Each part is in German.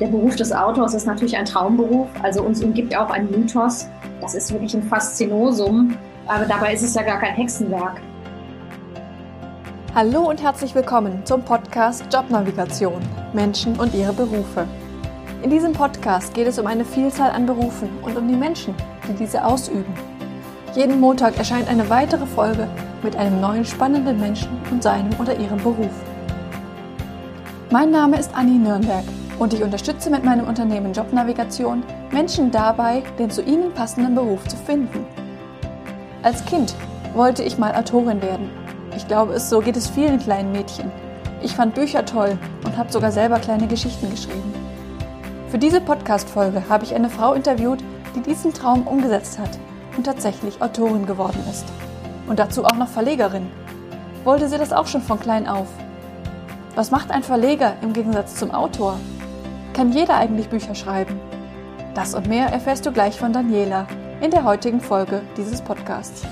Der Beruf des Autors ist natürlich ein Traumberuf. Also uns umgibt auch ein Mythos. Das ist wirklich ein Faszinosum. Aber dabei ist es ja gar kein Hexenwerk. Hallo und herzlich willkommen zum Podcast Jobnavigation Menschen und ihre Berufe. In diesem Podcast geht es um eine Vielzahl an Berufen und um die Menschen, die diese ausüben. Jeden Montag erscheint eine weitere Folge mit einem neuen spannenden Menschen und seinem oder ihrem Beruf. Mein Name ist Anni Nürnberg und ich unterstütze mit meinem Unternehmen Jobnavigation Menschen dabei, den zu ihnen passenden Beruf zu finden. Als Kind wollte ich mal Autorin werden. Ich glaube, es so geht es vielen kleinen Mädchen. Ich fand Bücher toll und habe sogar selber kleine Geschichten geschrieben. Für diese Podcast-Folge habe ich eine Frau interviewt, die diesen Traum umgesetzt hat und tatsächlich Autorin geworden ist. Und dazu auch noch Verlegerin. Wollte sie das auch schon von klein auf? Was macht ein Verleger im Gegensatz zum Autor? Kann jeder eigentlich Bücher schreiben? Das und mehr erfährst du gleich von Daniela in der heutigen Folge dieses Podcasts.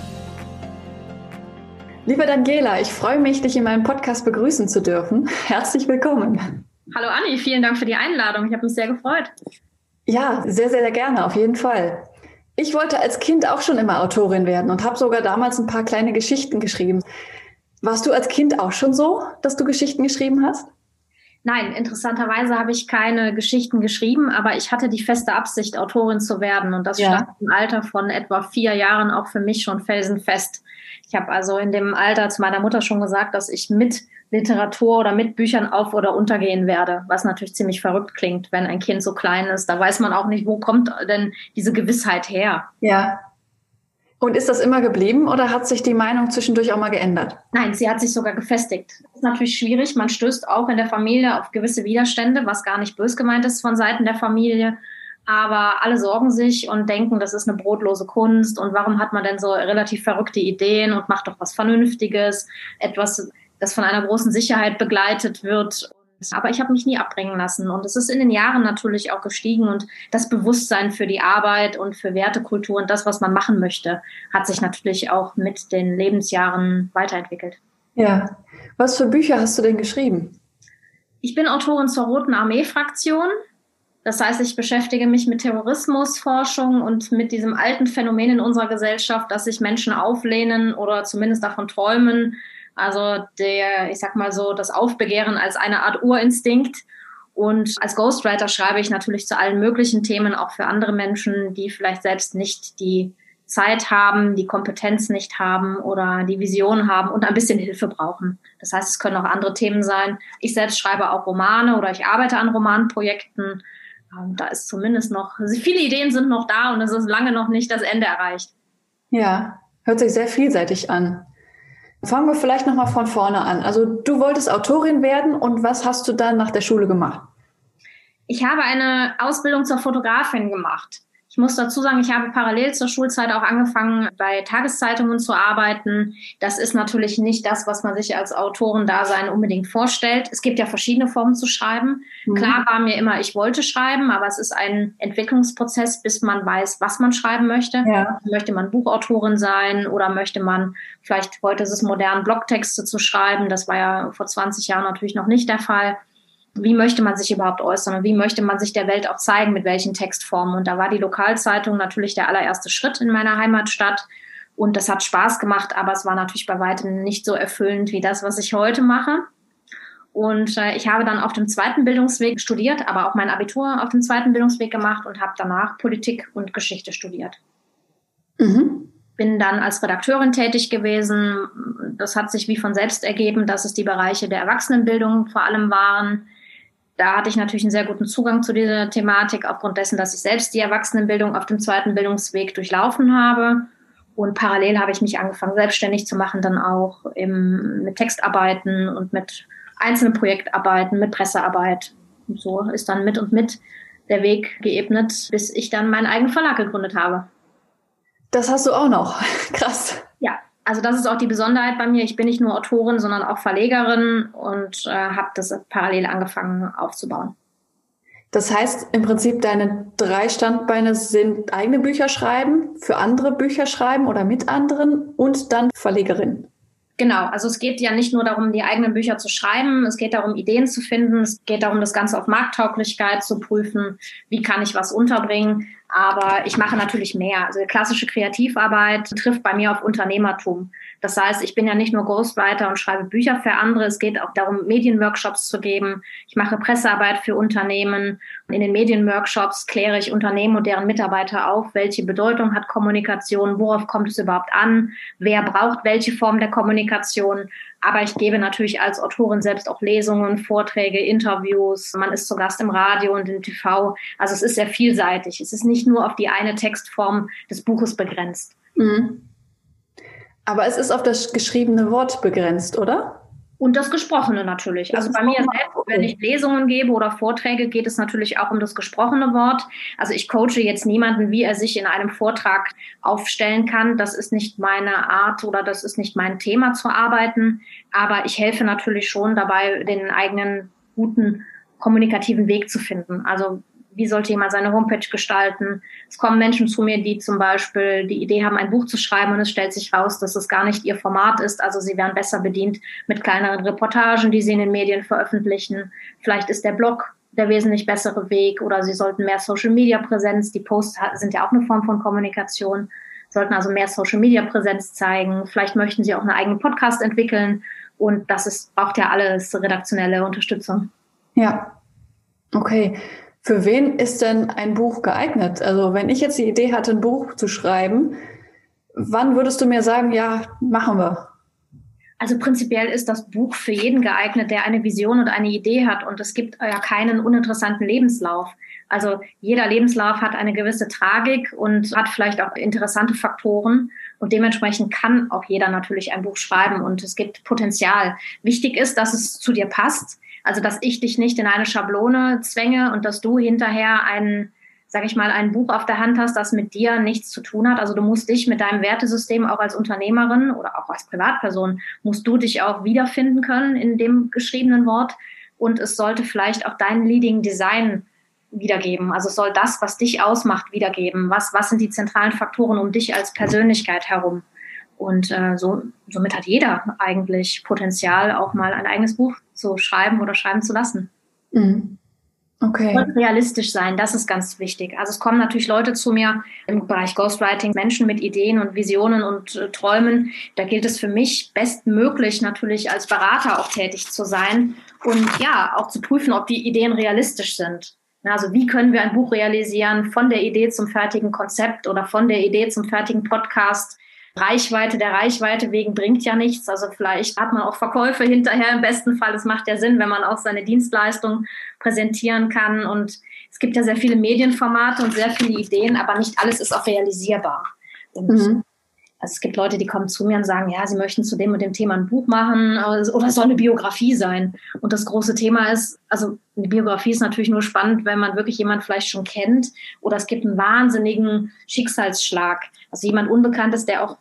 Liebe Daniela, ich freue mich, dich in meinem Podcast begrüßen zu dürfen. Herzlich willkommen. Hallo Anni, vielen Dank für die Einladung. Ich habe mich sehr gefreut. Ja, sehr, sehr, sehr gerne, auf jeden Fall. Ich wollte als Kind auch schon immer Autorin werden und habe sogar damals ein paar kleine Geschichten geschrieben. Warst du als Kind auch schon so, dass du Geschichten geschrieben hast? Nein, interessanterweise habe ich keine Geschichten geschrieben, aber ich hatte die feste Absicht, Autorin zu werden. Und das ja. stand im Alter von etwa vier Jahren auch für mich schon felsenfest. Ich habe also in dem Alter zu meiner Mutter schon gesagt, dass ich mit Literatur oder mit Büchern auf oder untergehen werde, was natürlich ziemlich verrückt klingt, wenn ein Kind so klein ist. Da weiß man auch nicht, wo kommt denn diese Gewissheit her. Ja. Und ist das immer geblieben oder hat sich die Meinung zwischendurch auch mal geändert? Nein, sie hat sich sogar gefestigt. Das ist natürlich schwierig. Man stößt auch in der Familie auf gewisse Widerstände, was gar nicht bös gemeint ist von Seiten der Familie. Aber alle sorgen sich und denken, das ist eine brotlose Kunst. Und warum hat man denn so relativ verrückte Ideen und macht doch was Vernünftiges? Etwas, das von einer großen Sicherheit begleitet wird aber ich habe mich nie abbringen lassen. Und es ist in den Jahren natürlich auch gestiegen. Und das Bewusstsein für die Arbeit und für Wertekultur und das, was man machen möchte, hat sich natürlich auch mit den Lebensjahren weiterentwickelt. Ja. Was für Bücher hast du denn geschrieben? Ich bin Autorin zur Roten Armee-Fraktion. Das heißt, ich beschäftige mich mit Terrorismusforschung und mit diesem alten Phänomen in unserer Gesellschaft, dass sich Menschen auflehnen oder zumindest davon träumen, also der, ich sag mal so, das Aufbegehren als eine Art Urinstinkt. Und als Ghostwriter schreibe ich natürlich zu allen möglichen Themen, auch für andere Menschen, die vielleicht selbst nicht die Zeit haben, die Kompetenz nicht haben oder die Vision haben und ein bisschen Hilfe brauchen. Das heißt, es können auch andere Themen sein. Ich selbst schreibe auch Romane oder ich arbeite an Romanprojekten. Ähm, da ist zumindest noch, also viele Ideen sind noch da und es ist lange noch nicht das Ende erreicht. Ja, hört sich sehr vielseitig an. Fangen wir vielleicht nochmal von vorne an. Also du wolltest Autorin werden und was hast du dann nach der Schule gemacht? Ich habe eine Ausbildung zur Fotografin gemacht. Ich muss dazu sagen, ich habe parallel zur Schulzeit auch angefangen, bei Tageszeitungen zu arbeiten. Das ist natürlich nicht das, was man sich als Autorendasein unbedingt vorstellt. Es gibt ja verschiedene Formen zu schreiben. Mhm. Klar war mir immer, ich wollte schreiben, aber es ist ein Entwicklungsprozess, bis man weiß, was man schreiben möchte. Ja. Möchte man Buchautorin sein oder möchte man, vielleicht heute ist es modern, Blogtexte zu schreiben. Das war ja vor 20 Jahren natürlich noch nicht der Fall wie möchte man sich überhaupt äußern und wie möchte man sich der Welt auch zeigen, mit welchen Textformen. Und da war die Lokalzeitung natürlich der allererste Schritt in meiner Heimatstadt. Und das hat Spaß gemacht, aber es war natürlich bei weitem nicht so erfüllend wie das, was ich heute mache. Und äh, ich habe dann auf dem zweiten Bildungsweg studiert, aber auch mein Abitur auf dem zweiten Bildungsweg gemacht und habe danach Politik und Geschichte studiert. Mhm. Bin dann als Redakteurin tätig gewesen. Das hat sich wie von selbst ergeben, dass es die Bereiche der Erwachsenenbildung vor allem waren da hatte ich natürlich einen sehr guten Zugang zu dieser Thematik, aufgrund dessen, dass ich selbst die Erwachsenenbildung auf dem zweiten Bildungsweg durchlaufen habe. Und parallel habe ich mich angefangen, selbstständig zu machen, dann auch im, mit Textarbeiten und mit einzelnen Projektarbeiten, mit Pressearbeit. Und so ist dann mit und mit der Weg geebnet, bis ich dann meinen eigenen Verlag gegründet habe. Das hast du auch noch. Krass. Also das ist auch die Besonderheit bei mir. Ich bin nicht nur Autorin, sondern auch Verlegerin und äh, habe das parallel angefangen aufzubauen. Das heißt im Prinzip, deine drei Standbeine sind eigene Bücher schreiben, für andere Bücher schreiben oder mit anderen und dann Verlegerin. Genau, also es geht ja nicht nur darum, die eigenen Bücher zu schreiben, es geht darum, Ideen zu finden, es geht darum, das Ganze auf Markttauglichkeit zu prüfen, wie kann ich was unterbringen. Aber ich mache natürlich mehr. Also klassische Kreativarbeit trifft bei mir auf Unternehmertum. Das heißt, ich bin ja nicht nur Ghostwriter und schreibe Bücher für andere. Es geht auch darum, Medienworkshops zu geben. Ich mache Pressearbeit für Unternehmen. In den Medienworkshops kläre ich Unternehmen und deren Mitarbeiter auf, welche Bedeutung hat Kommunikation, worauf kommt es überhaupt an, wer braucht welche Form der Kommunikation. Aber ich gebe natürlich als Autorin selbst auch Lesungen, Vorträge, Interviews. Man ist zu Gast im Radio und im TV. Also es ist sehr vielseitig. Es ist nicht nur auf die eine Textform des Buches begrenzt. Mhm. Aber es ist auf das geschriebene Wort begrenzt, oder? Und das Gesprochene natürlich. Das also bei mir selbst, wenn ich Lesungen gebe oder Vorträge, geht es natürlich auch um das gesprochene Wort. Also ich coache jetzt niemanden, wie er sich in einem Vortrag aufstellen kann. Das ist nicht meine Art oder das ist nicht mein Thema zu arbeiten. Aber ich helfe natürlich schon dabei, den eigenen guten kommunikativen Weg zu finden. Also wie sollte jemand seine Homepage gestalten. Es kommen Menschen zu mir, die zum Beispiel die Idee haben, ein Buch zu schreiben und es stellt sich raus, dass es gar nicht ihr Format ist. Also sie wären besser bedient mit kleineren Reportagen, die sie in den Medien veröffentlichen. Vielleicht ist der Blog der wesentlich bessere Weg oder sie sollten mehr Social Media Präsenz. Die Posts sind ja auch eine Form von Kommunikation, sollten also mehr Social Media Präsenz zeigen. Vielleicht möchten sie auch einen eigenen Podcast entwickeln und das ist, braucht ja alles redaktionelle Unterstützung. Ja. Okay. Für wen ist denn ein Buch geeignet? Also wenn ich jetzt die Idee hatte, ein Buch zu schreiben, wann würdest du mir sagen, ja, machen wir? Also prinzipiell ist das Buch für jeden geeignet, der eine Vision und eine Idee hat. Und es gibt ja keinen uninteressanten Lebenslauf. Also jeder Lebenslauf hat eine gewisse Tragik und hat vielleicht auch interessante Faktoren. Und dementsprechend kann auch jeder natürlich ein Buch schreiben und es gibt Potenzial. Wichtig ist, dass es zu dir passt also, dass ich dich nicht in eine Schablone zwänge und dass du hinterher ein, sag ich mal, ein Buch auf der Hand hast, das mit dir nichts zu tun hat. Also du musst dich mit deinem Wertesystem auch als Unternehmerin oder auch als Privatperson, musst du dich auch wiederfinden können in dem geschriebenen Wort. Und es sollte vielleicht auch dein Leading Design wiedergeben. Also es soll das, was dich ausmacht, wiedergeben. Was, was sind die zentralen Faktoren um dich als Persönlichkeit herum? Und äh, so, somit hat jeder eigentlich Potenzial, auch mal ein eigenes Buch zu schreiben oder schreiben zu lassen. Mhm. Okay. Und realistisch sein, das ist ganz wichtig. Also es kommen natürlich Leute zu mir im Bereich Ghostwriting, Menschen mit Ideen und Visionen und äh, Träumen. Da gilt es für mich bestmöglich natürlich als Berater auch tätig zu sein und ja, auch zu prüfen, ob die Ideen realistisch sind. Also wie können wir ein Buch realisieren von der Idee zum fertigen Konzept oder von der Idee zum fertigen Podcast? Reichweite der Reichweite wegen bringt ja nichts. Also vielleicht hat man auch Verkäufe hinterher im besten Fall. Es macht ja Sinn, wenn man auch seine Dienstleistung präsentieren kann. Und es gibt ja sehr viele Medienformate und sehr viele Ideen, aber nicht alles ist auch realisierbar. Mhm. Also es gibt Leute, die kommen zu mir und sagen, ja, sie möchten zu dem und dem Thema ein Buch machen oder es soll eine Biografie sein. Und das große Thema ist, also eine Biografie ist natürlich nur spannend, wenn man wirklich jemand vielleicht schon kennt oder es gibt einen wahnsinnigen Schicksalsschlag. Also jemand Unbekanntes, der auch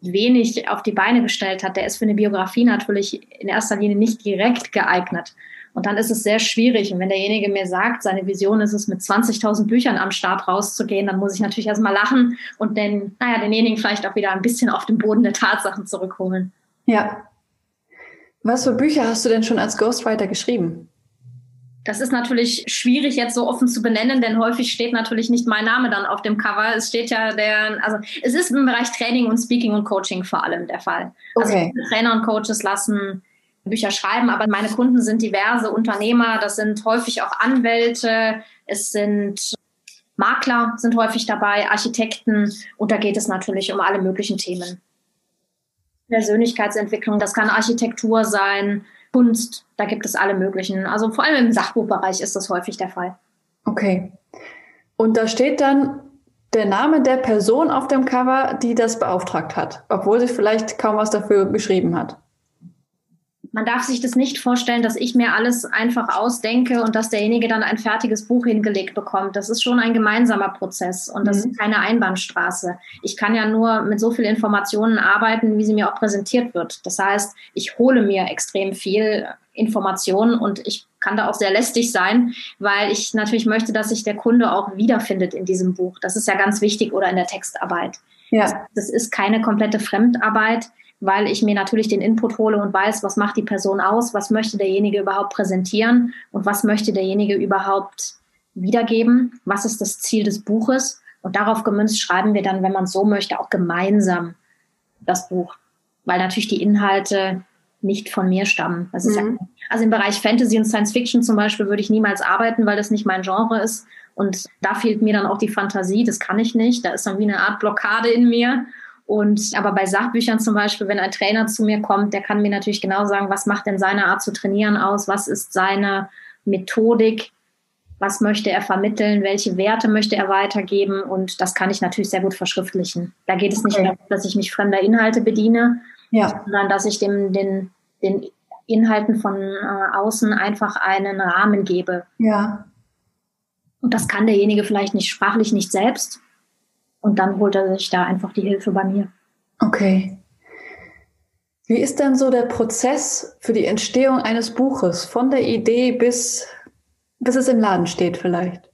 wenig auf die Beine gestellt hat, der ist für eine Biografie natürlich in erster Linie nicht direkt geeignet. Und dann ist es sehr schwierig. Und wenn derjenige mir sagt, seine Vision ist es, mit 20.000 Büchern am Start rauszugehen, dann muss ich natürlich erstmal lachen und den, naja, denjenigen vielleicht auch wieder ein bisschen auf den Boden der Tatsachen zurückholen. Ja. Was für Bücher hast du denn schon als Ghostwriter geschrieben? Das ist natürlich schwierig jetzt so offen zu benennen, denn häufig steht natürlich nicht mein Name dann auf dem Cover. Es steht ja der, also es ist im Bereich Training und Speaking und Coaching vor allem der Fall. Also okay. Also Trainer und Coaches lassen Bücher schreiben, aber meine Kunden sind diverse Unternehmer, das sind häufig auch Anwälte, es sind Makler sind häufig dabei, Architekten und da geht es natürlich um alle möglichen Themen. Persönlichkeitsentwicklung, das kann Architektur sein, Kunst, da gibt es alle möglichen. Also vor allem im Sachbuchbereich ist das häufig der Fall. Okay. Und da steht dann der Name der Person auf dem Cover, die das beauftragt hat, obwohl sie vielleicht kaum was dafür geschrieben hat man darf sich das nicht vorstellen, dass ich mir alles einfach ausdenke und dass derjenige dann ein fertiges Buch hingelegt bekommt. Das ist schon ein gemeinsamer Prozess und das mhm. ist keine Einbahnstraße. Ich kann ja nur mit so vielen Informationen arbeiten, wie sie mir auch präsentiert wird. Das heißt, ich hole mir extrem viel Informationen und ich kann da auch sehr lästig sein, weil ich natürlich möchte, dass sich der Kunde auch wiederfindet in diesem Buch. Das ist ja ganz wichtig oder in der Textarbeit. Ja. Das, das ist keine komplette Fremdarbeit weil ich mir natürlich den Input hole und weiß, was macht die Person aus, was möchte derjenige überhaupt präsentieren und was möchte derjenige überhaupt wiedergeben, was ist das Ziel des Buches. Und darauf gemünzt schreiben wir dann, wenn man so möchte, auch gemeinsam das Buch, weil natürlich die Inhalte nicht von mir stammen. Mhm. Ja, also im Bereich Fantasy und Science Fiction zum Beispiel würde ich niemals arbeiten, weil das nicht mein Genre ist. Und da fehlt mir dann auch die Fantasie, das kann ich nicht. Da ist dann wie eine Art Blockade in mir. Und aber bei Sachbüchern zum Beispiel, wenn ein Trainer zu mir kommt, der kann mir natürlich genau sagen, was macht denn seine Art zu trainieren aus, was ist seine Methodik, was möchte er vermitteln, welche Werte möchte er weitergeben und das kann ich natürlich sehr gut verschriftlichen. Da geht es nicht darum, dass ich mich fremder Inhalte bediene, ja. sondern dass ich dem, den, den Inhalten von äh, außen einfach einen Rahmen gebe. Ja. Und das kann derjenige vielleicht nicht sprachlich nicht selbst. Und dann holt er sich da einfach die Hilfe bei mir. Okay. Wie ist denn so der Prozess für die Entstehung eines Buches, von der Idee bis bis es im Laden steht vielleicht?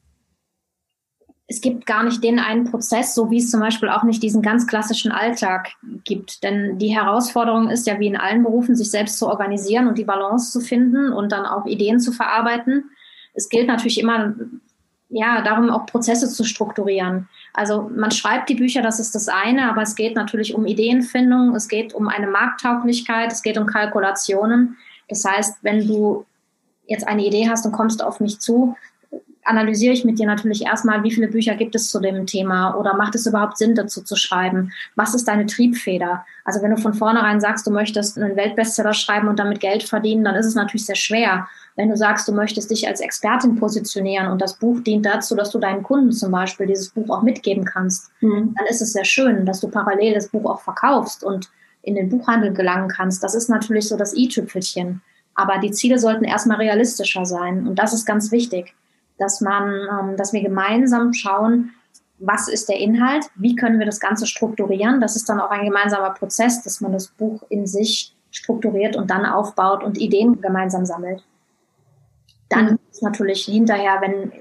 Es gibt gar nicht den einen Prozess, so wie es zum Beispiel auch nicht diesen ganz klassischen Alltag gibt. Denn die Herausforderung ist ja wie in allen Berufen, sich selbst zu organisieren und die Balance zu finden und dann auch Ideen zu verarbeiten. Es gilt natürlich immer, ja, darum auch Prozesse zu strukturieren. Also man schreibt die Bücher, das ist das eine, aber es geht natürlich um Ideenfindung, es geht um eine Markttauglichkeit, es geht um Kalkulationen. Das heißt, wenn du jetzt eine Idee hast und kommst auf mich zu, analysiere ich mit dir natürlich erstmal, wie viele Bücher gibt es zu dem Thema oder macht es überhaupt Sinn, dazu zu schreiben? Was ist deine Triebfeder? Also wenn du von vornherein sagst, du möchtest einen Weltbestseller schreiben und damit Geld verdienen, dann ist es natürlich sehr schwer. Wenn du sagst, du möchtest dich als Expertin positionieren und das Buch dient dazu, dass du deinen Kunden zum Beispiel dieses Buch auch mitgeben kannst, mhm. dann ist es sehr schön, dass du parallel das Buch auch verkaufst und in den Buchhandel gelangen kannst. Das ist natürlich so das i-Tüpfelchen. Aber die Ziele sollten erstmal realistischer sein. Und das ist ganz wichtig, dass man, ähm, dass wir gemeinsam schauen, was ist der Inhalt, wie können wir das Ganze strukturieren. Das ist dann auch ein gemeinsamer Prozess, dass man das Buch in sich strukturiert und dann aufbaut und Ideen gemeinsam sammelt. Dann mhm. ist natürlich hinterher, wenn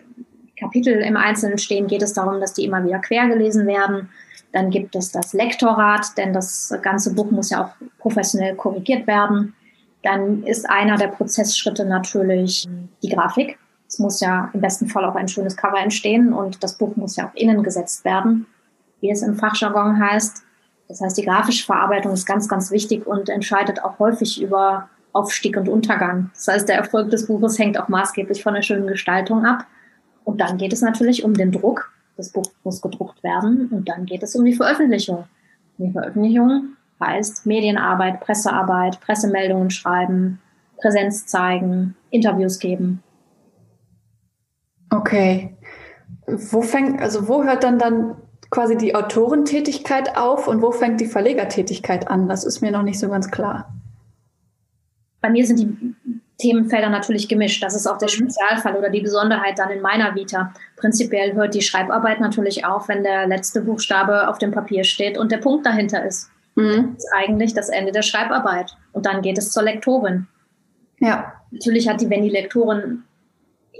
Kapitel im Einzelnen stehen, geht es darum, dass die immer wieder quer gelesen werden. Dann gibt es das Lektorat, denn das ganze Buch muss ja auch professionell korrigiert werden. Dann ist einer der Prozessschritte natürlich die Grafik. Es muss ja im besten Fall auch ein schönes Cover entstehen und das Buch muss ja auch innen gesetzt werden, wie es im Fachjargon heißt. Das heißt, die grafische Verarbeitung ist ganz, ganz wichtig und entscheidet auch häufig über Aufstieg und Untergang. Das heißt, der Erfolg des Buches hängt auch maßgeblich von der schönen Gestaltung ab. Und dann geht es natürlich um den Druck. Das Buch muss gedruckt werden und dann geht es um die Veröffentlichung. Die Veröffentlichung heißt Medienarbeit, Pressearbeit, Pressemeldungen schreiben, Präsenz zeigen, Interviews geben. Okay. Wo fängt, also wo hört dann dann quasi die Autorentätigkeit auf und wo fängt die Verlegertätigkeit an? Das ist mir noch nicht so ganz klar. Bei mir sind die Themenfelder natürlich gemischt. Das ist auch der mhm. Spezialfall oder die Besonderheit dann in meiner Vita. Prinzipiell hört die Schreibarbeit natürlich auf, wenn der letzte Buchstabe auf dem Papier steht und der Punkt dahinter ist. Mhm. Das ist eigentlich das Ende der Schreibarbeit. Und dann geht es zur Lektorin. Ja. Natürlich hat die, wenn die Lektorin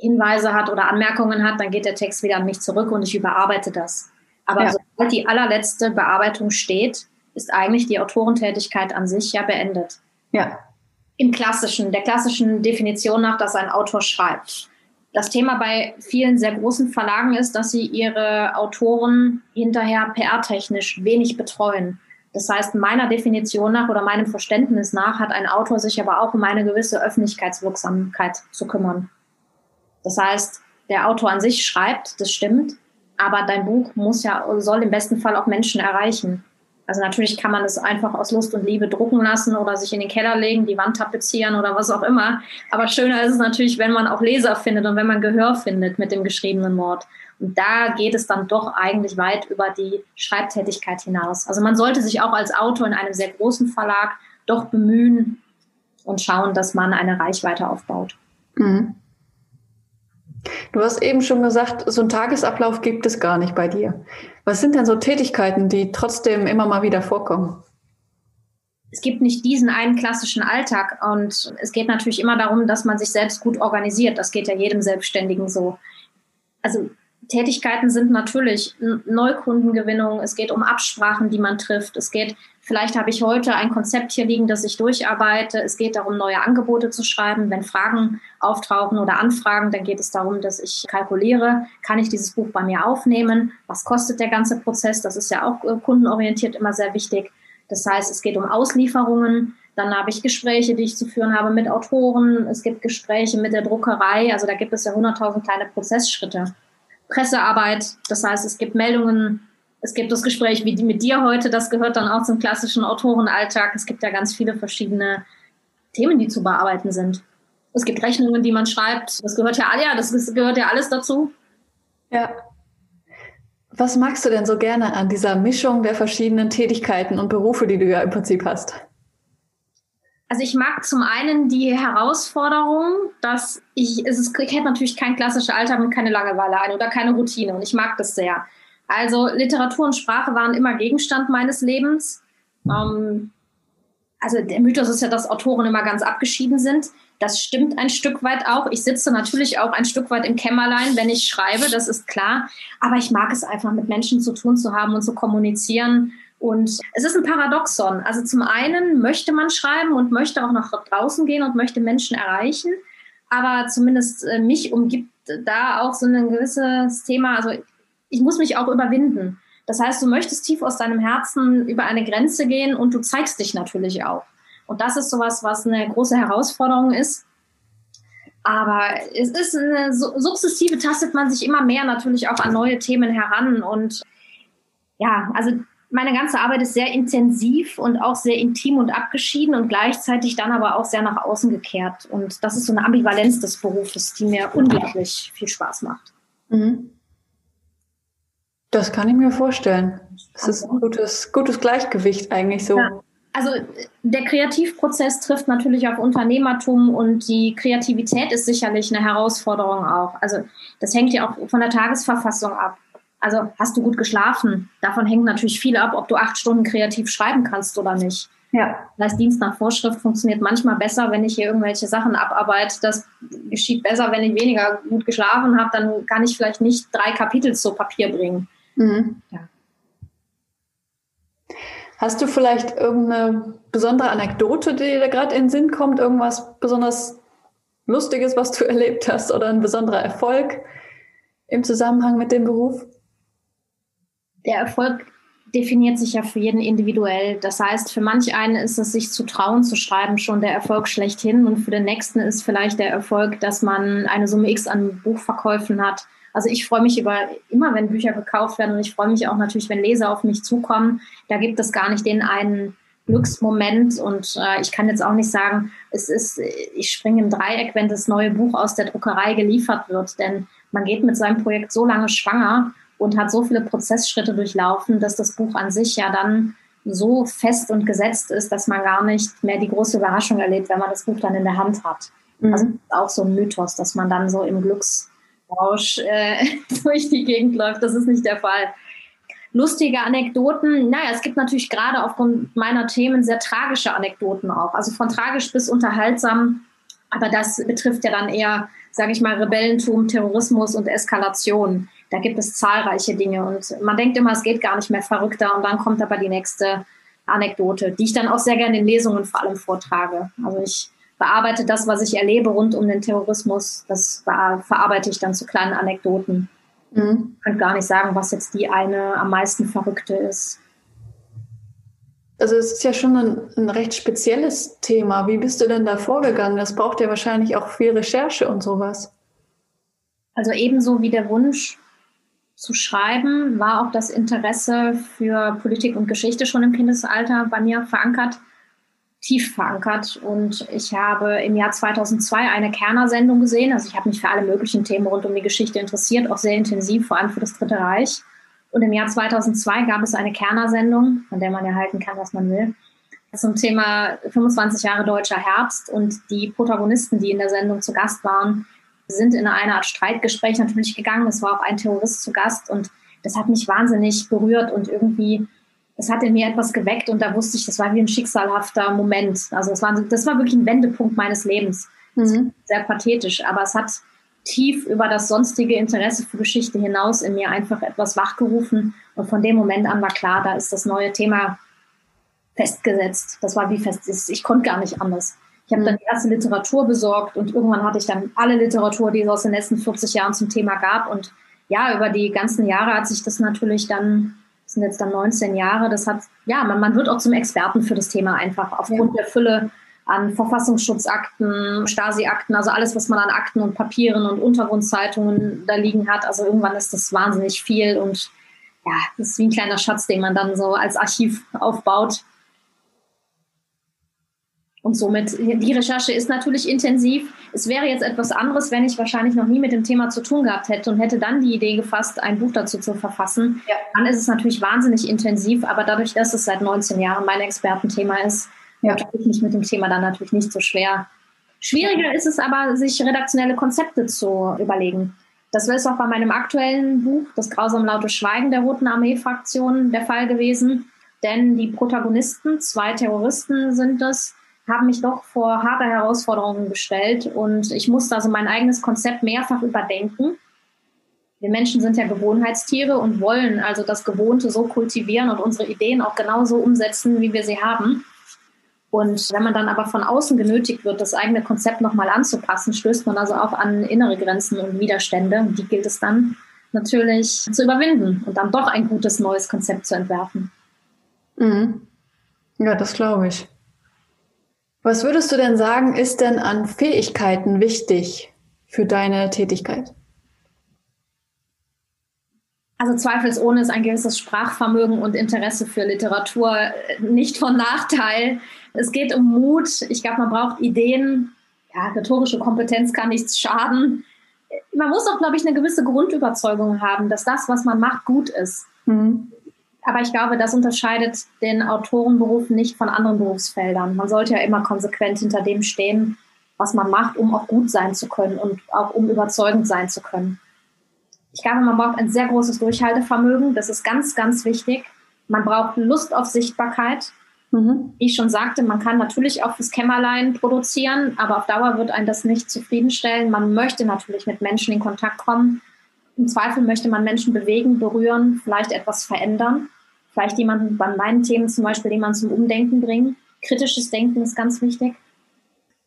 Hinweise hat oder Anmerkungen hat, dann geht der Text wieder an mich zurück und ich überarbeite das. Aber ja. sobald die allerletzte Bearbeitung steht, ist eigentlich die Autorentätigkeit an sich ja beendet. Ja. Im klassischen, der klassischen Definition nach, dass ein Autor schreibt. Das Thema bei vielen sehr großen Verlagen ist, dass sie ihre Autoren hinterher PR-technisch wenig betreuen. Das heißt, meiner Definition nach oder meinem Verständnis nach hat ein Autor sich aber auch um eine gewisse Öffentlichkeitswirksamkeit zu kümmern. Das heißt, der Autor an sich schreibt, das stimmt, aber dein Buch muss ja, soll im besten Fall auch Menschen erreichen. Also natürlich kann man es einfach aus Lust und Liebe drucken lassen oder sich in den Keller legen, die Wand tapezieren oder was auch immer. Aber schöner ist es natürlich, wenn man auch Leser findet und wenn man Gehör findet mit dem geschriebenen Wort. Und da geht es dann doch eigentlich weit über die Schreibtätigkeit hinaus. Also man sollte sich auch als Autor in einem sehr großen Verlag doch bemühen und schauen, dass man eine Reichweite aufbaut. Mhm. Du hast eben schon gesagt, so einen Tagesablauf gibt es gar nicht bei dir. Was sind denn so Tätigkeiten, die trotzdem immer mal wieder vorkommen? Es gibt nicht diesen einen klassischen Alltag und es geht natürlich immer darum, dass man sich selbst gut organisiert. Das geht ja jedem Selbstständigen so. Also Tätigkeiten sind natürlich Neukundengewinnung, es geht um Absprachen, die man trifft, es geht, vielleicht habe ich heute ein Konzept hier liegen, das ich durcharbeite, es geht darum, neue Angebote zu schreiben. Wenn Fragen auftauchen oder Anfragen, dann geht es darum, dass ich kalkuliere, kann ich dieses Buch bei mir aufnehmen, was kostet der ganze Prozess, das ist ja auch äh, kundenorientiert immer sehr wichtig. Das heißt, es geht um Auslieferungen, dann habe ich Gespräche, die ich zu führen habe mit Autoren. Es gibt Gespräche mit der Druckerei. Also da gibt es ja 100.000 kleine Prozessschritte. Pressearbeit. Das heißt, es gibt Meldungen, es gibt das Gespräch wie die mit dir heute, das gehört dann auch zum klassischen Autorenalltag. Es gibt ja ganz viele verschiedene Themen, die zu bearbeiten sind. Es gibt Rechnungen, die man schreibt. Das gehört ja, ja, das gehört ja alles dazu. Ja. Was magst du denn so gerne an dieser Mischung der verschiedenen Tätigkeiten und Berufe, die du ja im Prinzip hast? Also ich mag zum einen die Herausforderung, dass ich, es ist, ich hätte natürlich kein klassischer Alltag und keine Langeweile ein oder keine Routine und ich mag das sehr. Also Literatur und Sprache waren immer Gegenstand meines Lebens. Ähm, also der Mythos ist ja, dass Autoren immer ganz abgeschieden sind. Das stimmt ein Stück weit auch. Ich sitze natürlich auch ein Stück weit im Kämmerlein, wenn ich schreibe, das ist klar. Aber ich mag es einfach, mit Menschen zu tun zu haben und zu kommunizieren und es ist ein Paradoxon. Also zum einen möchte man schreiben und möchte auch nach draußen gehen und möchte Menschen erreichen. Aber zumindest äh, mich umgibt da auch so ein gewisses Thema. Also ich muss mich auch überwinden. Das heißt, du möchtest tief aus deinem Herzen über eine Grenze gehen und du zeigst dich natürlich auch. Und das ist sowas, was eine große Herausforderung ist. Aber es ist eine sukzessive tastet man sich immer mehr natürlich auch an neue Themen heran und ja, also meine ganze Arbeit ist sehr intensiv und auch sehr intim und abgeschieden und gleichzeitig dann aber auch sehr nach außen gekehrt. Und das ist so eine Ambivalenz des Berufes, die mir unglaublich viel Spaß macht. Mhm. Das kann ich mir vorstellen. Das ist ein gutes, gutes Gleichgewicht eigentlich so. Ja. Also der Kreativprozess trifft natürlich auf Unternehmertum und die Kreativität ist sicherlich eine Herausforderung auch. Also das hängt ja auch von der Tagesverfassung ab. Also hast du gut geschlafen? Davon hängt natürlich viel ab, ob du acht Stunden kreativ schreiben kannst oder nicht. Ja. Das heißt, Dienst nach Vorschrift funktioniert manchmal besser, wenn ich hier irgendwelche Sachen abarbeite. Das geschieht besser, wenn ich weniger gut geschlafen habe. Dann kann ich vielleicht nicht drei Kapitel zu Papier bringen. Mhm. Ja. Hast du vielleicht irgendeine besondere Anekdote, die dir gerade in den Sinn kommt? Irgendwas besonders Lustiges, was du erlebt hast oder ein besonderer Erfolg im Zusammenhang mit dem Beruf? Der Erfolg definiert sich ja für jeden individuell. Das heißt, für manch einen ist es, sich zu trauen zu schreiben, schon der Erfolg schlechthin. Und für den nächsten ist vielleicht der Erfolg, dass man eine Summe X an Buchverkäufen hat. Also ich freue mich über immer, wenn Bücher gekauft werden und ich freue mich auch natürlich, wenn Leser auf mich zukommen. Da gibt es gar nicht den einen Glücksmoment und äh, ich kann jetzt auch nicht sagen, es ist, ich springe im Dreieck, wenn das neue Buch aus der Druckerei geliefert wird, denn man geht mit seinem Projekt so lange schwanger und hat so viele Prozessschritte durchlaufen, dass das Buch an sich ja dann so fest und gesetzt ist, dass man gar nicht mehr die große Überraschung erlebt, wenn man das Buch dann in der Hand hat. Mhm. Also auch so ein Mythos, dass man dann so im Glücksrausch äh, durch die Gegend läuft. Das ist nicht der Fall. Lustige Anekdoten, naja, es gibt natürlich gerade aufgrund meiner Themen sehr tragische Anekdoten auch. Also von tragisch bis unterhaltsam, aber das betrifft ja dann eher, sage ich mal, Rebellentum, Terrorismus und Eskalation. Da gibt es zahlreiche Dinge und man denkt immer, es geht gar nicht mehr verrückter und dann kommt aber die nächste Anekdote, die ich dann auch sehr gerne in Lesungen vor allem vortrage. Also ich bearbeite das, was ich erlebe rund um den Terrorismus, das verarbeite ich dann zu kleinen Anekdoten. Mhm. Ich kann gar nicht sagen, was jetzt die eine am meisten verrückte ist. Also es ist ja schon ein, ein, recht spezielles Thema. Wie bist du denn da vorgegangen? Das braucht ja wahrscheinlich auch viel Recherche und sowas. Also ebenso wie der Wunsch, zu schreiben, war auch das Interesse für Politik und Geschichte schon im Kindesalter bei mir verankert, tief verankert. Und ich habe im Jahr 2002 eine Kerner-Sendung gesehen. Also ich habe mich für alle möglichen Themen rund um die Geschichte interessiert, auch sehr intensiv, vor allem für das Dritte Reich. Und im Jahr 2002 gab es eine Kerner-Sendung, von der man erhalten kann, was man will, zum Thema 25 Jahre deutscher Herbst. Und die Protagonisten, die in der Sendung zu Gast waren, sind in eine Art Streitgespräch natürlich gegangen. Es war auch ein Terrorist zu Gast und das hat mich wahnsinnig berührt und irgendwie, es hat in mir etwas geweckt und da wusste ich, das war wie ein schicksalhafter Moment. Also es war, das war wirklich ein Wendepunkt meines Lebens. Mhm. Sehr pathetisch, aber es hat tief über das sonstige Interesse für Geschichte hinaus in mir einfach etwas wachgerufen. Und von dem Moment an war klar, da ist das neue Thema festgesetzt. Das war wie fest ist. Ich konnte gar nicht anders. Ich habe mhm. dann die erste Literatur besorgt und irgendwann hatte ich dann alle Literatur, die es aus den letzten 40 Jahren zum Thema gab. Und ja, über die ganzen Jahre hat sich das natürlich dann, das sind jetzt dann 19 Jahre, das hat, ja, man, man wird auch zum Experten für das Thema einfach aufgrund ja. der Fülle an Verfassungsschutzakten, Stasi-Akten, also alles, was man an Akten und Papieren und Untergrundzeitungen da liegen hat. Also irgendwann ist das wahnsinnig viel und ja, das ist wie ein kleiner Schatz, den man dann so als Archiv aufbaut. Und somit, die Recherche ist natürlich intensiv. Es wäre jetzt etwas anderes, wenn ich wahrscheinlich noch nie mit dem Thema zu tun gehabt hätte und hätte dann die Idee gefasst, ein Buch dazu zu verfassen. Ja. Dann ist es natürlich wahnsinnig intensiv, aber dadurch, dass es seit 19 Jahren mein Expertenthema ist, ja. tue ich mich mit dem Thema dann natürlich nicht so schwer. Schwieriger ist es aber, sich redaktionelle Konzepte zu überlegen. Das ist auch bei meinem aktuellen Buch, Das grausam laute Schweigen der Roten Armee-Fraktion, der Fall gewesen. Denn die Protagonisten, zwei Terroristen sind es, haben mich doch vor harte Herausforderungen gestellt und ich musste also mein eigenes Konzept mehrfach überdenken. Wir Menschen sind ja Gewohnheitstiere und wollen also das Gewohnte so kultivieren und unsere Ideen auch genauso umsetzen, wie wir sie haben. Und wenn man dann aber von außen genötigt wird, das eigene Konzept nochmal anzupassen, stößt man also auch an innere Grenzen und Widerstände. Die gilt es dann natürlich zu überwinden und dann doch ein gutes neues Konzept zu entwerfen. Mhm. Ja, das glaube ich. Was würdest du denn sagen, ist denn an Fähigkeiten wichtig für deine Tätigkeit? Also zweifelsohne ist ein gewisses Sprachvermögen und Interesse für Literatur nicht von Nachteil. Es geht um Mut. Ich glaube, man braucht Ideen. Ja, rhetorische Kompetenz kann nichts schaden. Man muss auch, glaube ich, eine gewisse Grundüberzeugung haben, dass das, was man macht, gut ist. Mhm. Aber ich glaube, das unterscheidet den Autorenberuf nicht von anderen Berufsfeldern. Man sollte ja immer konsequent hinter dem stehen, was man macht, um auch gut sein zu können und auch um überzeugend sein zu können. Ich glaube, man braucht ein sehr großes Durchhaltevermögen. Das ist ganz, ganz wichtig. Man braucht Lust auf Sichtbarkeit. Mhm. Wie ich schon sagte, man kann natürlich auch fürs Kämmerlein produzieren, aber auf Dauer wird einen das nicht zufriedenstellen. Man möchte natürlich mit Menschen in Kontakt kommen. Im Zweifel möchte man Menschen bewegen, berühren, vielleicht etwas verändern vielleicht jemanden bei meinen Themen zum Beispiel jemanden zum Umdenken bringen. Kritisches Denken ist ganz wichtig.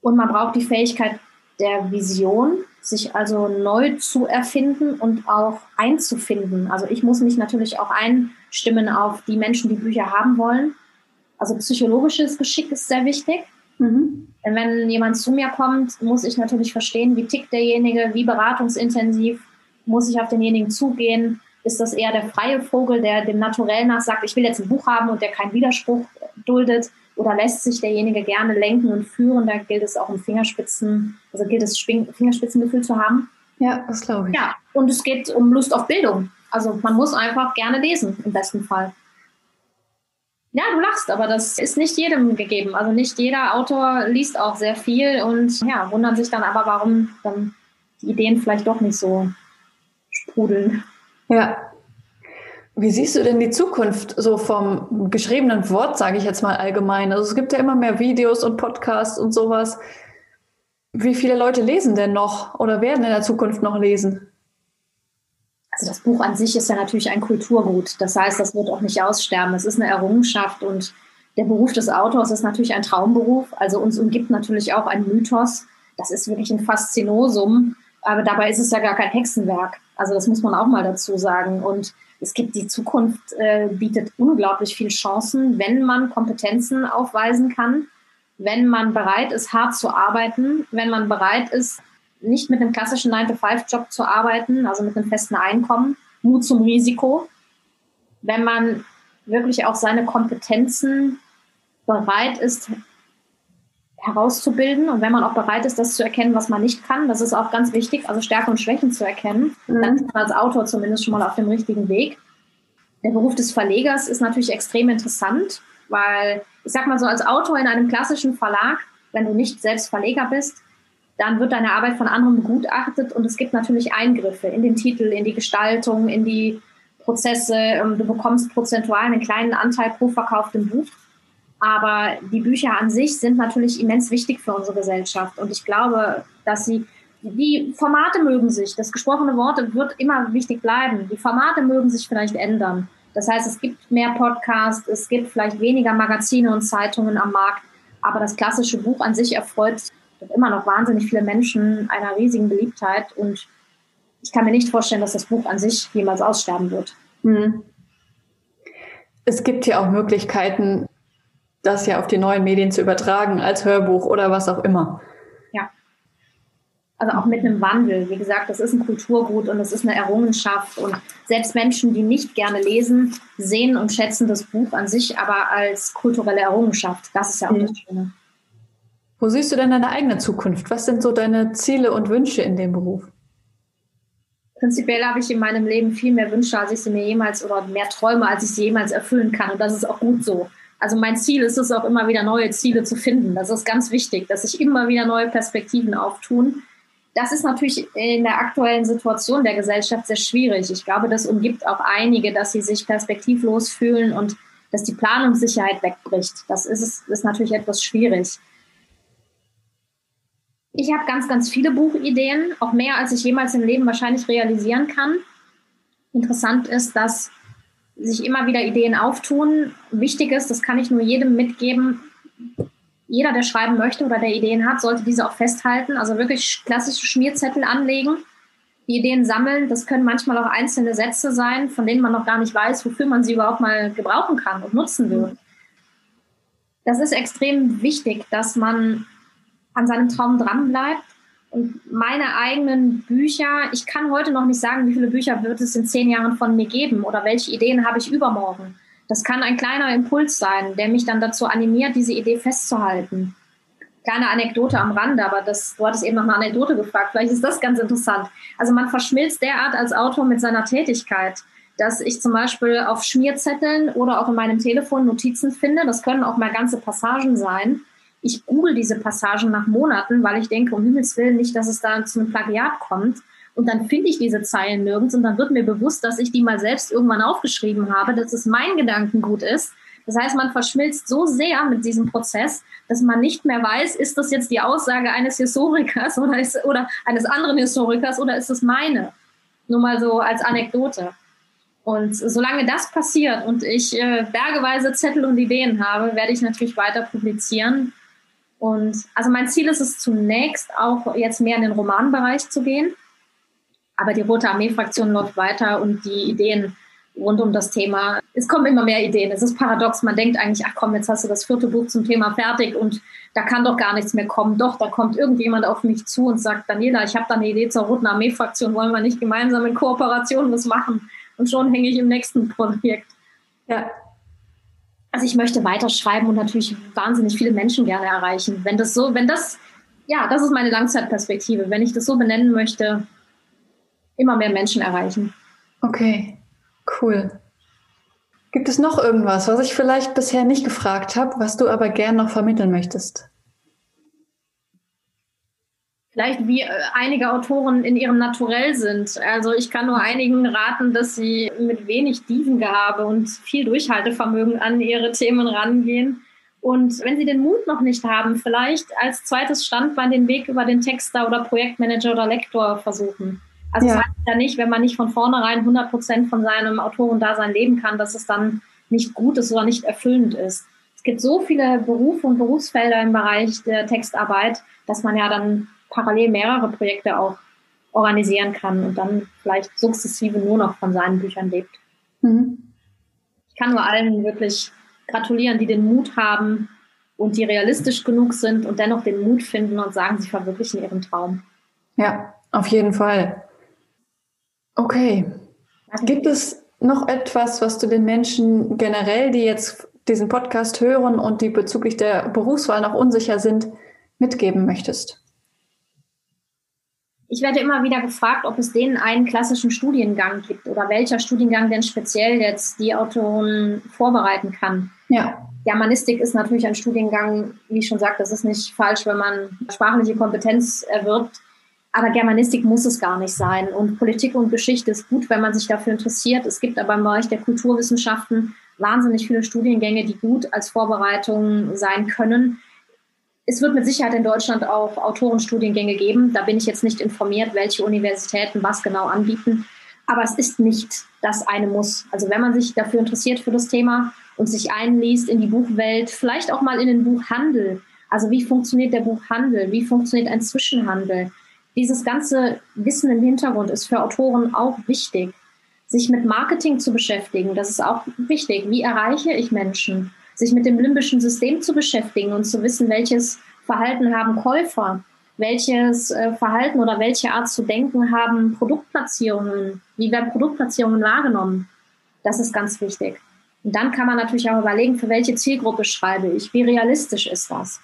Und man braucht die Fähigkeit der Vision, sich also neu zu erfinden und auch einzufinden. Also ich muss mich natürlich auch einstimmen auf die Menschen, die Bücher haben wollen. Also psychologisches Geschick ist sehr wichtig. Mhm. Denn wenn jemand zu mir kommt, muss ich natürlich verstehen, wie tickt derjenige, wie beratungsintensiv muss ich auf denjenigen zugehen, ist das eher der freie Vogel, der dem Naturell nach sagt, ich will jetzt ein Buch haben und der keinen Widerspruch duldet? Oder lässt sich derjenige gerne lenken und führen? Da gilt es auch um Fingerspitzen, also gilt es Fingerspitzengefühl zu haben. Ja, das glaube ich. Ja, und es geht um Lust auf Bildung. Also man muss einfach gerne lesen, im besten Fall. Ja, du lachst, aber das ist nicht jedem gegeben. Also nicht jeder Autor liest auch sehr viel und ja, wundern sich dann aber, warum dann die Ideen vielleicht doch nicht so sprudeln. Ja. Wie siehst du denn die Zukunft so vom geschriebenen Wort, sage ich jetzt mal allgemein? Also es gibt ja immer mehr Videos und Podcasts und sowas. Wie viele Leute lesen denn noch oder werden in der Zukunft noch lesen? Also das Buch an sich ist ja natürlich ein Kulturgut. Das heißt, das wird auch nicht aussterben. Es ist eine Errungenschaft und der Beruf des Autors ist natürlich ein Traumberuf. Also uns umgibt natürlich auch ein Mythos. Das ist wirklich ein Faszinosum. Aber dabei ist es ja gar kein Hexenwerk. Also das muss man auch mal dazu sagen. Und es gibt die Zukunft, äh, bietet unglaublich viele Chancen, wenn man Kompetenzen aufweisen kann, wenn man bereit ist, hart zu arbeiten, wenn man bereit ist, nicht mit einem klassischen 9-to-5-Job zu arbeiten, also mit einem festen Einkommen, Mut zum Risiko, wenn man wirklich auch seine Kompetenzen bereit ist herauszubilden und wenn man auch bereit ist, das zu erkennen, was man nicht kann, das ist auch ganz wichtig, also Stärken und Schwächen zu erkennen, mhm. dann ist man als Autor zumindest schon mal auf dem richtigen Weg. Der Beruf des Verlegers ist natürlich extrem interessant, weil ich sag mal so, als Autor in einem klassischen Verlag, wenn du nicht selbst Verleger bist, dann wird deine Arbeit von anderen begutachtet und es gibt natürlich Eingriffe in den Titel, in die Gestaltung, in die Prozesse. Ähm, du bekommst prozentual einen kleinen Anteil pro verkauftem Buch. Aber die Bücher an sich sind natürlich immens wichtig für unsere Gesellschaft. Und ich glaube, dass sie die Formate mögen sich, das gesprochene Wort wird immer wichtig bleiben. Die Formate mögen sich vielleicht ändern. Das heißt, es gibt mehr Podcasts, es gibt vielleicht weniger Magazine und Zeitungen am Markt, aber das klassische Buch an sich erfreut immer noch wahnsinnig viele Menschen einer riesigen Beliebtheit und ich kann mir nicht vorstellen, dass das Buch an sich jemals aussterben wird. Hm. Es gibt ja auch Möglichkeiten, das ja auf die neuen Medien zu übertragen, als Hörbuch oder was auch immer. Ja. Also auch mit einem Wandel. Wie gesagt, das ist ein Kulturgut und es ist eine Errungenschaft. Und selbst Menschen, die nicht gerne lesen, sehen und schätzen das Buch an sich aber als kulturelle Errungenschaft. Das ist ja auch mhm. das Schöne. Wo siehst du denn deine eigene Zukunft? Was sind so deine Ziele und Wünsche in dem Beruf? Prinzipiell habe ich in meinem Leben viel mehr Wünsche, als ich sie mir jemals oder mehr Träume, als ich sie jemals erfüllen kann. Und das ist auch gut so. Also mein Ziel ist es auch immer wieder neue Ziele zu finden. Das ist ganz wichtig, dass sich immer wieder neue Perspektiven auftun. Das ist natürlich in der aktuellen Situation der Gesellschaft sehr schwierig. Ich glaube, das umgibt auch einige, dass sie sich perspektivlos fühlen und dass die Planungssicherheit wegbricht. Das ist, ist natürlich etwas schwierig. Ich habe ganz, ganz viele Buchideen, auch mehr, als ich jemals im Leben wahrscheinlich realisieren kann. Interessant ist, dass sich immer wieder Ideen auftun. Wichtig ist, das kann ich nur jedem mitgeben, jeder, der schreiben möchte oder der Ideen hat, sollte diese auch festhalten. Also wirklich klassische Schmierzettel anlegen, die Ideen sammeln. Das können manchmal auch einzelne Sätze sein, von denen man noch gar nicht weiß, wofür man sie überhaupt mal gebrauchen kann und nutzen will. Das ist extrem wichtig, dass man an seinem Traum dranbleibt. Und meine eigenen Bücher, ich kann heute noch nicht sagen, wie viele Bücher wird es in zehn Jahren von mir geben oder welche Ideen habe ich übermorgen. Das kann ein kleiner Impuls sein, der mich dann dazu animiert, diese Idee festzuhalten. Kleine Anekdote am Rande, aber das, du hattest eben noch eine Anekdote gefragt, vielleicht ist das ganz interessant. Also man verschmilzt derart als Autor mit seiner Tätigkeit, dass ich zum Beispiel auf Schmierzetteln oder auch in meinem Telefon Notizen finde. Das können auch mal ganze Passagen sein ich google diese Passagen nach Monaten, weil ich denke, um Himmels Willen nicht, dass es da zu einem Plagiat kommt. Und dann finde ich diese Zeilen nirgends und dann wird mir bewusst, dass ich die mal selbst irgendwann aufgeschrieben habe, dass es mein Gedankengut ist. Das heißt, man verschmilzt so sehr mit diesem Prozess, dass man nicht mehr weiß, ist das jetzt die Aussage eines Historikers oder, ist, oder eines anderen Historikers oder ist es meine? Nur mal so als Anekdote. Und solange das passiert und ich äh, bergeweise Zettel und Ideen habe, werde ich natürlich weiter publizieren. Und also mein Ziel ist es zunächst auch jetzt mehr in den Romanbereich zu gehen. Aber die Rote Armee-Fraktion läuft weiter und die Ideen rund um das Thema, es kommen immer mehr Ideen. Es ist paradox. Man denkt eigentlich, ach komm, jetzt hast du das vierte Buch zum Thema fertig und da kann doch gar nichts mehr kommen. Doch, da kommt irgendjemand auf mich zu und sagt, Daniela, ich habe da eine Idee zur Roten Armee-Fraktion, wollen wir nicht gemeinsam in Kooperation was machen? Und schon hänge ich im nächsten Projekt. Ja, also ich möchte weiterschreiben und natürlich wahnsinnig viele Menschen gerne erreichen. Wenn das so, wenn das, ja, das ist meine Langzeitperspektive. Wenn ich das so benennen möchte, immer mehr Menschen erreichen. Okay, cool. Gibt es noch irgendwas, was ich vielleicht bisher nicht gefragt habe, was du aber gern noch vermitteln möchtest? Vielleicht wie äh, einige Autoren in ihrem Naturell sind. Also ich kann nur einigen raten, dass sie mit wenig Dievengabe und viel Durchhaltevermögen an ihre Themen rangehen. Und wenn Sie den Mut noch nicht haben, vielleicht als zweites Standbein den Weg über den Texter oder Projektmanager oder Lektor versuchen. Also ja. das heißt ja nicht, wenn man nicht von vornherein 100 Prozent von seinem Autorendasein leben kann, dass es dann nicht gut ist oder nicht erfüllend ist. Es gibt so viele Berufe und Berufsfelder im Bereich der Textarbeit, dass man ja dann parallel mehrere Projekte auch organisieren kann und dann vielleicht sukzessive nur noch von seinen Büchern lebt. Mhm. Ich kann nur allen wirklich gratulieren, die den Mut haben und die realistisch genug sind und dennoch den Mut finden und sagen, sie verwirklichen ihren Traum. Ja, auf jeden Fall. Okay. Gibt es noch etwas, was du den Menschen generell, die jetzt diesen Podcast hören und die bezüglich der Berufswahl noch unsicher sind, mitgeben möchtest? Ich werde immer wieder gefragt, ob es denen einen klassischen Studiengang gibt oder welcher Studiengang denn speziell jetzt die Autoren vorbereiten kann. Ja. Germanistik ist natürlich ein Studiengang, wie ich schon sagte, das ist nicht falsch, wenn man sprachliche Kompetenz erwirbt. Aber Germanistik muss es gar nicht sein. Und Politik und Geschichte ist gut, wenn man sich dafür interessiert. Es gibt aber im Bereich der Kulturwissenschaften wahnsinnig viele Studiengänge, die gut als Vorbereitung sein können es wird mit Sicherheit in Deutschland auch Autorenstudiengänge geben. Da bin ich jetzt nicht informiert, welche Universitäten was genau anbieten. Aber es ist nicht das eine Muss. Also wenn man sich dafür interessiert für das Thema und sich einliest in die Buchwelt, vielleicht auch mal in den Buchhandel. Also wie funktioniert der Buchhandel? Wie funktioniert ein Zwischenhandel? Dieses ganze Wissen im Hintergrund ist für Autoren auch wichtig. Sich mit Marketing zu beschäftigen, das ist auch wichtig. Wie erreiche ich Menschen? Sich mit dem limbischen System zu beschäftigen und zu wissen, welches Verhalten haben Käufer? welches äh, Verhalten oder welche Art zu denken haben Produktplatzierungen, wie werden Produktplatzierungen wahrgenommen. Das ist ganz wichtig. Und dann kann man natürlich auch überlegen, für welche Zielgruppe schreibe ich, wie realistisch ist das.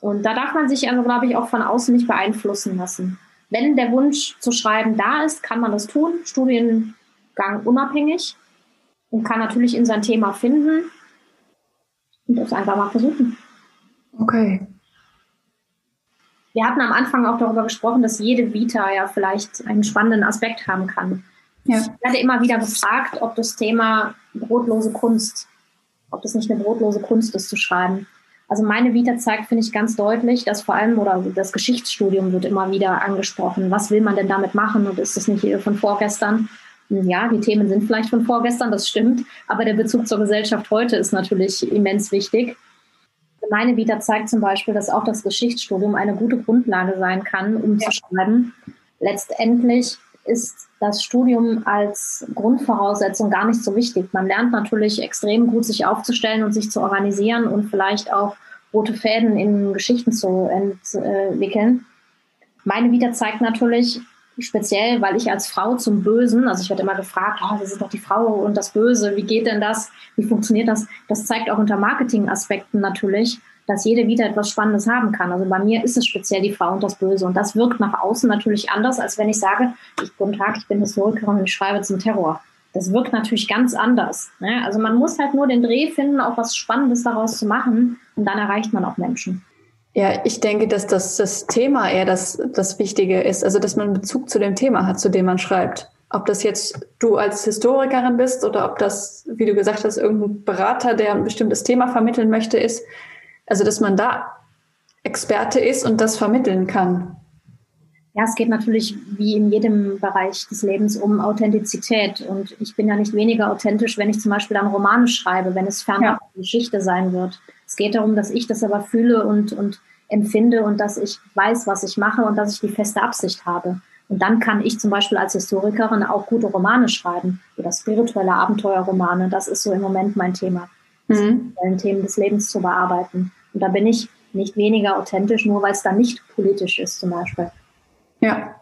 Und da darf man sich also, glaube ich, auch von außen nicht beeinflussen lassen. Wenn der Wunsch zu schreiben da ist, kann man das tun, Studiengang unabhängig und kann natürlich in sein Thema finden und das einfach mal versuchen. Okay. Wir hatten am Anfang auch darüber gesprochen, dass jede Vita ja vielleicht einen spannenden Aspekt haben kann. Ja. Ich werde immer wieder gefragt, ob das Thema brotlose Kunst, ob das nicht eine brotlose Kunst ist zu schreiben. Also meine Vita zeigt, finde ich, ganz deutlich, dass vor allem, oder das Geschichtsstudium wird immer wieder angesprochen. Was will man denn damit machen? Und ist das nicht von vorgestern? Ja, die Themen sind vielleicht von vorgestern, das stimmt. Aber der Bezug zur Gesellschaft heute ist natürlich immens wichtig meine Vita zeigt zum Beispiel, dass auch das Geschichtsstudium eine gute Grundlage sein kann, um ja. zu schreiben. Letztendlich ist das Studium als Grundvoraussetzung gar nicht so wichtig. Man lernt natürlich extrem gut, sich aufzustellen und sich zu organisieren und vielleicht auch rote Fäden in Geschichten zu entwickeln. Meine Vita zeigt natürlich, speziell, weil ich als Frau zum Bösen, also ich werde immer gefragt, oh, das ist doch die Frau und das Böse, wie geht denn das, wie funktioniert das? Das zeigt auch unter Marketingaspekten natürlich, dass jede wieder etwas Spannendes haben kann. Also bei mir ist es speziell die Frau und das Böse und das wirkt nach außen natürlich anders, als wenn ich sage, ich, guten Tag, ich bin Historikerin und ich schreibe zum Terror. Das wirkt natürlich ganz anders. Ne? Also man muss halt nur den Dreh finden, auch was Spannendes daraus zu machen und dann erreicht man auch Menschen. Ja, ich denke, dass das, das Thema eher das, das Wichtige ist, also dass man Bezug zu dem Thema hat, zu dem man schreibt. Ob das jetzt du als Historikerin bist oder ob das, wie du gesagt hast, irgendein Berater, der ein bestimmtes Thema vermitteln möchte, ist. Also dass man da Experte ist und das vermitteln kann. Ja, es geht natürlich wie in jedem Bereich des Lebens um Authentizität. Und ich bin ja nicht weniger authentisch, wenn ich zum Beispiel dann Romane schreibe, wenn es fernab ja. Geschichte sein wird. Es geht darum, dass ich das aber fühle und, und empfinde und dass ich weiß, was ich mache und dass ich die feste Absicht habe. Und dann kann ich zum Beispiel als Historikerin auch gute Romane schreiben oder spirituelle Abenteuerromane. Das ist so im Moment mein Thema, mhm. Themen des Lebens zu bearbeiten. Und da bin ich nicht weniger authentisch, nur weil es dann nicht politisch ist zum Beispiel. Ja.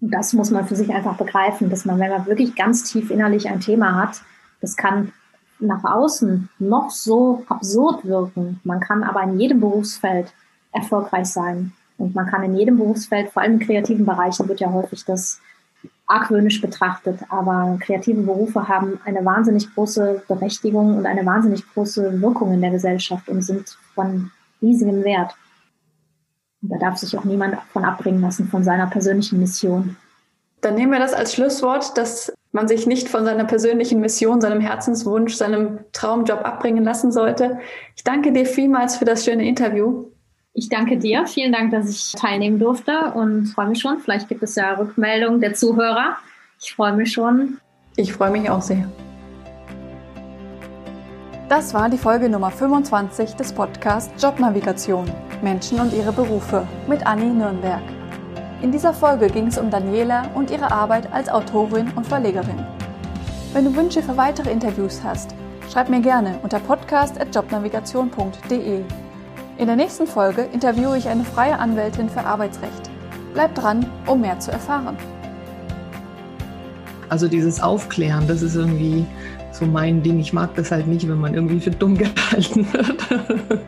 Und das muss man für sich einfach begreifen, dass man, wenn man wirklich ganz tief innerlich ein Thema hat, das kann nach außen noch so absurd wirken. Man kann aber in jedem Berufsfeld erfolgreich sein. Und man kann in jedem Berufsfeld, vor allem in kreativen Bereichen, wird ja häufig das argwöhnisch betrachtet. Aber kreative Berufe haben eine wahnsinnig große Berechtigung und eine wahnsinnig große Wirkung in der Gesellschaft und sind von riesigem Wert. Da darf sich auch niemand von abbringen lassen von seiner persönlichen Mission. Dann nehmen wir das als Schlusswort, dass man sich nicht von seiner persönlichen Mission, seinem Herzenswunsch, seinem Traumjob abbringen lassen sollte. Ich danke dir vielmals für das schöne Interview. Ich danke dir. Vielen Dank, dass ich teilnehmen durfte und freue mich schon. Vielleicht gibt es ja Rückmeldungen der Zuhörer. Ich freue mich schon. Ich freue mich auch sehr. Das war die Folge Nummer 25 des Podcasts Jobnavigation Menschen und ihre Berufe mit Anni Nürnberg. In dieser Folge ging es um Daniela und ihre Arbeit als Autorin und Verlegerin. Wenn du Wünsche für weitere Interviews hast, schreib mir gerne unter podcast.jobnavigation.de. In der nächsten Folge interviewe ich eine freie Anwältin für Arbeitsrecht. Bleib dran, um mehr zu erfahren. Also dieses Aufklären, das ist irgendwie so mein Ding. Ich mag das halt nicht, wenn man irgendwie für dumm gehalten wird.